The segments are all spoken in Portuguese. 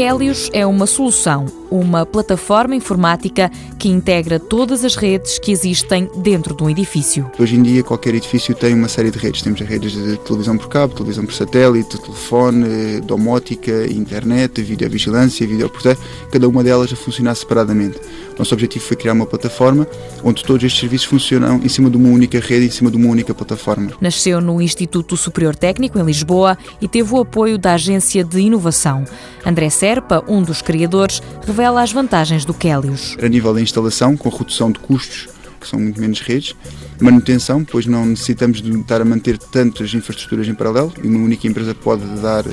Kelios é uma solução, uma plataforma informática que integra todas as redes que existem dentro de um edifício. Hoje em dia, qualquer edifício tem uma série de redes. Temos redes de televisão por cabo, televisão por satélite, domótica, internet, videovigilância, videoporteiro, cada uma delas a funcionar separadamente. Nosso objetivo foi criar uma plataforma onde todos estes serviços funcionam em cima de uma única rede, em cima de uma única plataforma. Nasceu no Instituto Superior Técnico, em Lisboa, e teve o apoio da Agência de Inovação. André Serpa, um dos criadores, revela as vantagens do Kélios. A nível da instalação, com redução de custos, que são muito menos redes, manutenção, pois não necessitamos de estar a manter tantas infraestruturas em paralelo e uma única empresa pode dar uh,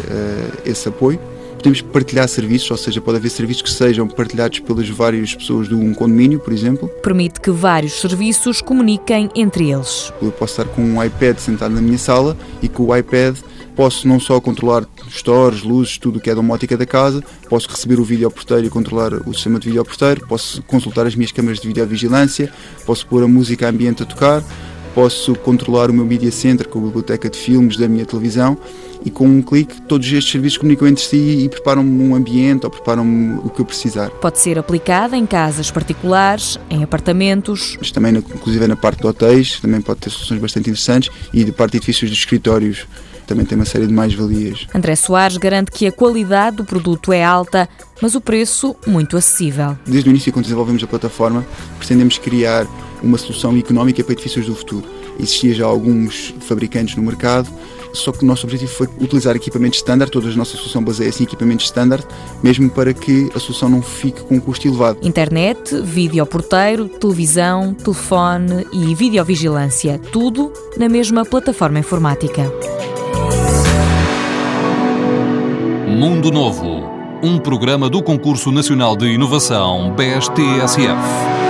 esse apoio podemos partilhar serviços, ou seja, pode haver serviços que sejam partilhados pelas várias pessoas de um condomínio, por exemplo. Permite que vários serviços comuniquem entre eles. Eu posso estar com um iPad sentado na minha sala e com o iPad posso não só controlar stores, luzes, tudo o que é domótica da casa, posso receber o vídeo porteiro e controlar o sistema de vídeo porteiro, posso consultar as minhas câmaras de videovigilância, posso pôr a música ambiente a tocar, posso controlar o meu media center com a biblioteca de filmes da minha televisão e com um clique todos estes serviços comunicam entre si e preparam-me um ambiente ou preparam-me o que eu precisar. Pode ser aplicada em casas particulares, em apartamentos. Mas também, inclusive na parte de hotéis, também pode ter soluções bastante interessantes e de parte de edifícios de escritórios também tem uma série de mais-valias. André Soares garante que a qualidade do produto é alta, mas o preço muito acessível. Desde o início, quando desenvolvemos a plataforma, pretendemos criar uma solução económica para edifícios do futuro. Existia já alguns fabricantes no mercado, só que o nosso objetivo foi utilizar equipamentos standard, toda a nossa solução baseia-se em equipamentos standard, mesmo para que a solução não fique com um custo elevado. Internet, videoporteiro, televisão, telefone e videovigilância, tudo na mesma plataforma informática. Mundo Novo, um programa do Concurso Nacional de Inovação BSTSF.